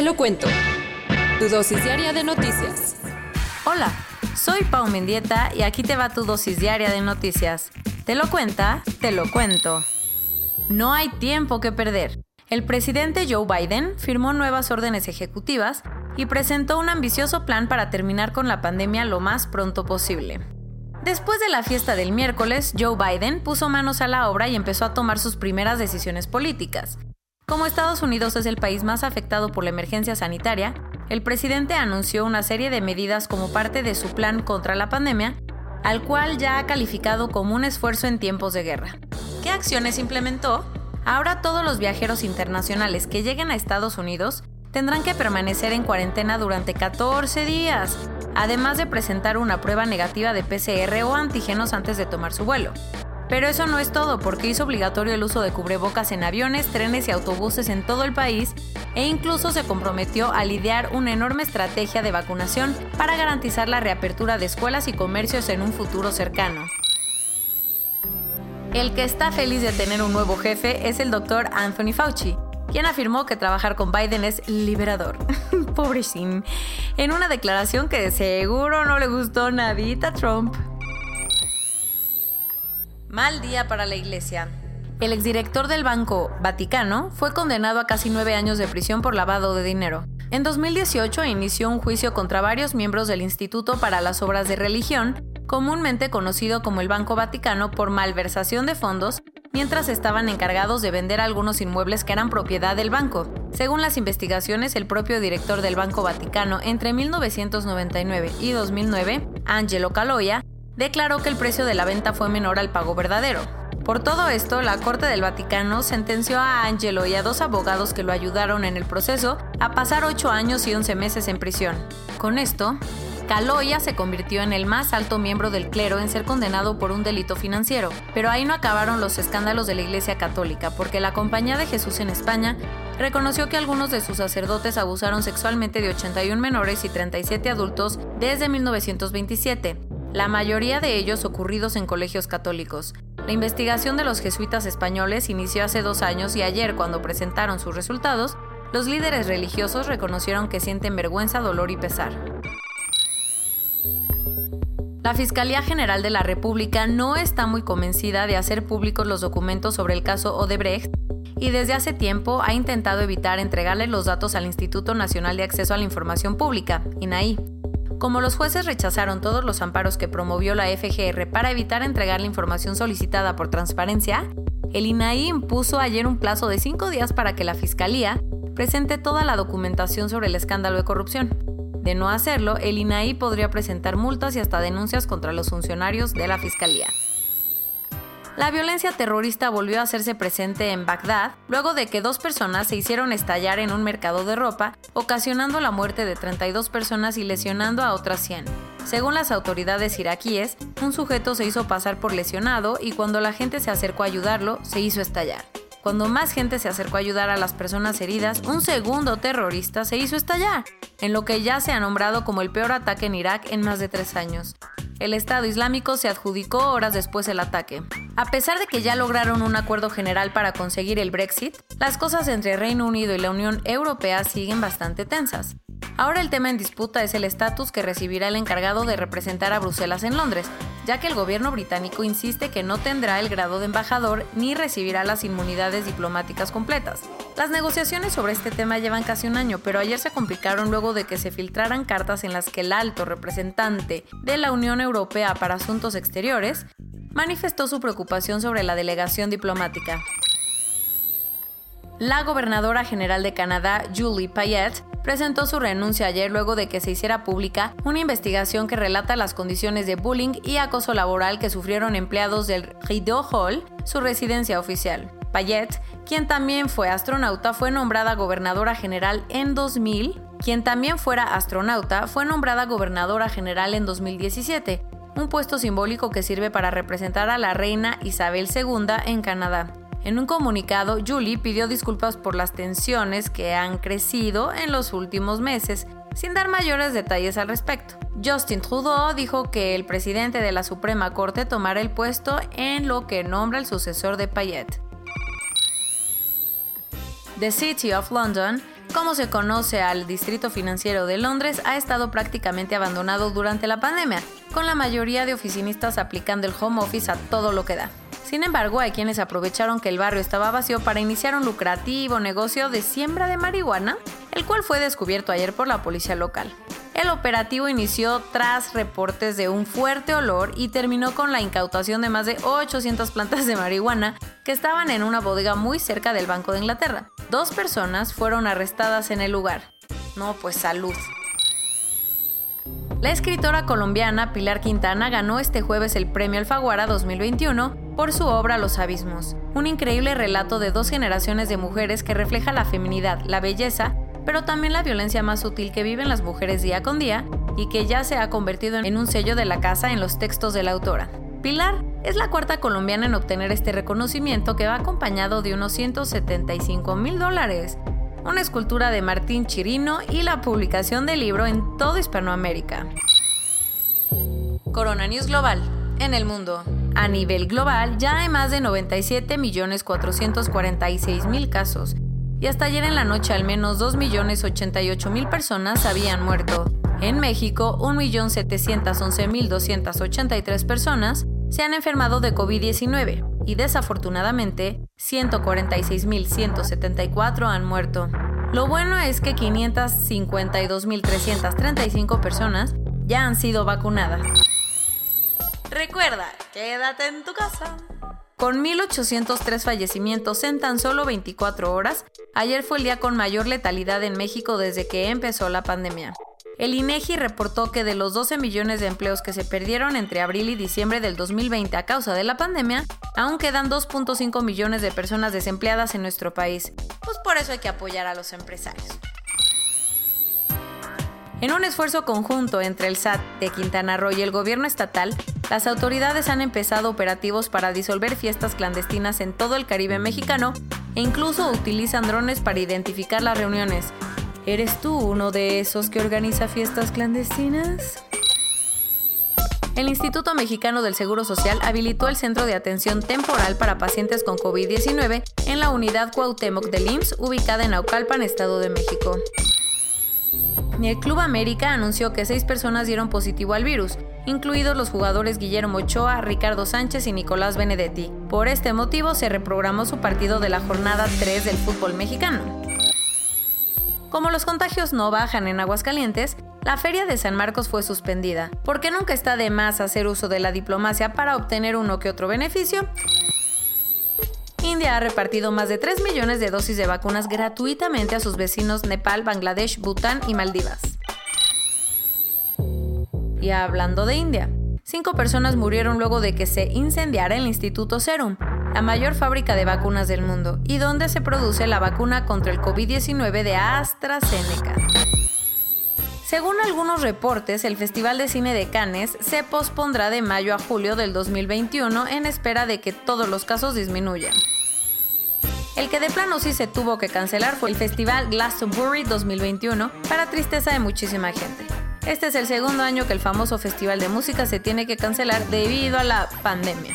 Te lo cuento. Tu dosis diaria de noticias. Hola, soy Pau Mendieta y aquí te va tu dosis diaria de noticias. ¿Te lo cuenta? Te lo cuento. No hay tiempo que perder. El presidente Joe Biden firmó nuevas órdenes ejecutivas y presentó un ambicioso plan para terminar con la pandemia lo más pronto posible. Después de la fiesta del miércoles, Joe Biden puso manos a la obra y empezó a tomar sus primeras decisiones políticas. Como Estados Unidos es el país más afectado por la emergencia sanitaria, el presidente anunció una serie de medidas como parte de su plan contra la pandemia, al cual ya ha calificado como un esfuerzo en tiempos de guerra. ¿Qué acciones implementó? Ahora todos los viajeros internacionales que lleguen a Estados Unidos tendrán que permanecer en cuarentena durante 14 días, además de presentar una prueba negativa de PCR o antígenos antes de tomar su vuelo. Pero eso no es todo, porque hizo obligatorio el uso de cubrebocas en aviones, trenes y autobuses en todo el país e incluso se comprometió a lidiar una enorme estrategia de vacunación para garantizar la reapertura de escuelas y comercios en un futuro cercano. El que está feliz de tener un nuevo jefe es el doctor Anthony Fauci, quien afirmó que trabajar con Biden es liberador. Pobrecín. En una declaración que de seguro no le gustó nadita a Trump. Mal día para la iglesia. El exdirector del Banco Vaticano fue condenado a casi nueve años de prisión por lavado de dinero. En 2018 inició un juicio contra varios miembros del Instituto para las Obras de Religión comúnmente conocido como el Banco Vaticano por malversación de fondos, mientras estaban encargados de vender algunos inmuebles que eran propiedad del banco. Según las investigaciones, el propio director del Banco Vaticano entre 1999 y 2009, Angelo Caloia, declaró que el precio de la venta fue menor al pago verdadero. Por todo esto, la Corte del Vaticano sentenció a Angelo y a dos abogados que lo ayudaron en el proceso a pasar 8 años y 11 meses en prisión. Con esto, Caloya se convirtió en el más alto miembro del clero en ser condenado por un delito financiero. Pero ahí no acabaron los escándalos de la Iglesia Católica, porque la Compañía de Jesús en España reconoció que algunos de sus sacerdotes abusaron sexualmente de 81 menores y 37 adultos desde 1927, la mayoría de ellos ocurridos en colegios católicos. La investigación de los jesuitas españoles inició hace dos años y ayer, cuando presentaron sus resultados, los líderes religiosos reconocieron que sienten vergüenza, dolor y pesar. La Fiscalía General de la República no está muy convencida de hacer públicos los documentos sobre el caso Odebrecht y desde hace tiempo ha intentado evitar entregarle los datos al Instituto Nacional de Acceso a la Información Pública, INAI. Como los jueces rechazaron todos los amparos que promovió la FGR para evitar entregar la información solicitada por transparencia, el INAI impuso ayer un plazo de cinco días para que la Fiscalía presente toda la documentación sobre el escándalo de corrupción. De no hacerlo, el INAI podría presentar multas y hasta denuncias contra los funcionarios de la Fiscalía. La violencia terrorista volvió a hacerse presente en Bagdad luego de que dos personas se hicieron estallar en un mercado de ropa, ocasionando la muerte de 32 personas y lesionando a otras 100. Según las autoridades iraquíes, un sujeto se hizo pasar por lesionado y cuando la gente se acercó a ayudarlo, se hizo estallar. Cuando más gente se acercó a ayudar a las personas heridas, un segundo terrorista se hizo estallar, en lo que ya se ha nombrado como el peor ataque en Irak en más de tres años. El Estado Islámico se adjudicó horas después el ataque. A pesar de que ya lograron un acuerdo general para conseguir el Brexit, las cosas entre Reino Unido y la Unión Europea siguen bastante tensas. Ahora el tema en disputa es el estatus que recibirá el encargado de representar a Bruselas en Londres, ya que el gobierno británico insiste que no tendrá el grado de embajador ni recibirá las inmunidades diplomáticas completas. Las negociaciones sobre este tema llevan casi un año, pero ayer se complicaron luego de que se filtraran cartas en las que el alto representante de la Unión Europea para Asuntos Exteriores manifestó su preocupación sobre la delegación diplomática. La gobernadora general de Canadá, Julie Payette, presentó su renuncia ayer luego de que se hiciera pública una investigación que relata las condiciones de bullying y acoso laboral que sufrieron empleados del Rideau Hall, su residencia oficial. Payette, quien también fue astronauta, fue nombrada gobernadora general en 2000. Quien también fuera astronauta fue nombrada gobernadora general en 2017, un puesto simbólico que sirve para representar a la reina Isabel II en Canadá. En un comunicado, Julie pidió disculpas por las tensiones que han crecido en los últimos meses, sin dar mayores detalles al respecto. Justin Trudeau dijo que el presidente de la Suprema Corte tomará el puesto en lo que nombra el sucesor de Payette. The City of London, como se conoce al distrito financiero de Londres, ha estado prácticamente abandonado durante la pandemia, con la mayoría de oficinistas aplicando el home office a todo lo que da. Sin embargo, hay quienes aprovecharon que el barrio estaba vacío para iniciar un lucrativo negocio de siembra de marihuana, el cual fue descubierto ayer por la policía local. El operativo inició tras reportes de un fuerte olor y terminó con la incautación de más de 800 plantas de marihuana que estaban en una bodega muy cerca del Banco de Inglaterra. Dos personas fueron arrestadas en el lugar. No, pues salud. La escritora colombiana Pilar Quintana ganó este jueves el Premio Alfaguara 2021 por su obra Los Abismos, un increíble relato de dos generaciones de mujeres que refleja la feminidad, la belleza, pero también la violencia más sutil que viven las mujeres día con día y que ya se ha convertido en un sello de la casa en los textos de la autora. Pilar es la cuarta colombiana en obtener este reconocimiento que va acompañado de unos 175 mil dólares, una escultura de Martín Chirino y la publicación del libro en toda Hispanoamérica. Corona News Global. En el mundo. A nivel global ya hay más de 97.446.000 casos y hasta ayer en la noche al menos 2.088.000 personas habían muerto. En México, 1.711.283 personas se han enfermado de COVID-19 y desafortunadamente 146.174 han muerto. Lo bueno es que 552.335 personas ya han sido vacunadas. Recuerda, quédate en tu casa. Con 1.803 fallecimientos en tan solo 24 horas, ayer fue el día con mayor letalidad en México desde que empezó la pandemia. El INEGI reportó que de los 12 millones de empleos que se perdieron entre abril y diciembre del 2020 a causa de la pandemia, aún quedan 2.5 millones de personas desempleadas en nuestro país. Pues por eso hay que apoyar a los empresarios. En un esfuerzo conjunto entre el SAT de Quintana Roo y el gobierno estatal, las autoridades han empezado operativos para disolver fiestas clandestinas en todo el Caribe mexicano e incluso utilizan drones para identificar las reuniones, ¿Eres tú uno de esos que organiza fiestas clandestinas? El Instituto Mexicano del Seguro Social habilitó el Centro de Atención Temporal para Pacientes con COVID-19 en la unidad Cuauhtémoc del IMSS, ubicada en Naucalpan, Estado de México. El Club América anunció que seis personas dieron positivo al virus, incluidos los jugadores Guillermo Ochoa, Ricardo Sánchez y Nicolás Benedetti. Por este motivo se reprogramó su partido de la jornada 3 del fútbol mexicano. Como los contagios no bajan en Aguascalientes, la Feria de San Marcos fue suspendida, porque nunca está de más hacer uso de la diplomacia para obtener uno que otro beneficio. India ha repartido más de 3 millones de dosis de vacunas gratuitamente a sus vecinos Nepal, Bangladesh, Bután y Maldivas. Y hablando de India, cinco personas murieron luego de que se incendiara el Instituto Serum, la mayor fábrica de vacunas del mundo y donde se produce la vacuna contra el COVID-19 de AstraZeneca. Según algunos reportes, el Festival de Cine de Cannes se pospondrá de mayo a julio del 2021 en espera de que todos los casos disminuyan. El que de plano sí se tuvo que cancelar fue el Festival Glastonbury 2021, para tristeza de muchísima gente. Este es el segundo año que el famoso festival de música se tiene que cancelar debido a la pandemia.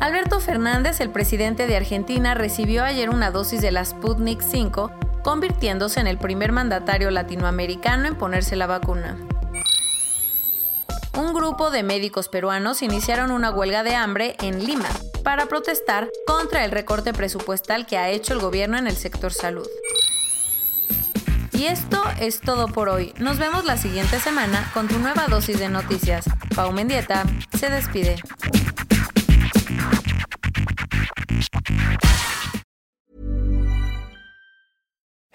Alberto Fernández, el presidente de Argentina, recibió ayer una dosis de la Sputnik 5, convirtiéndose en el primer mandatario latinoamericano en ponerse la vacuna. Un grupo de médicos peruanos iniciaron una huelga de hambre en Lima para protestar contra el recorte presupuestal que ha hecho el gobierno en el sector salud. Y esto es todo por hoy. Nos vemos la siguiente semana con tu nueva dosis de noticias. Pau Mendieta se despide.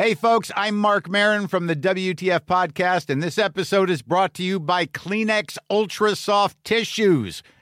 Hey, folks, I'm Mark Marin from the WTF Podcast, and this episode is brought to you by Kleenex Ultra Soft Tissues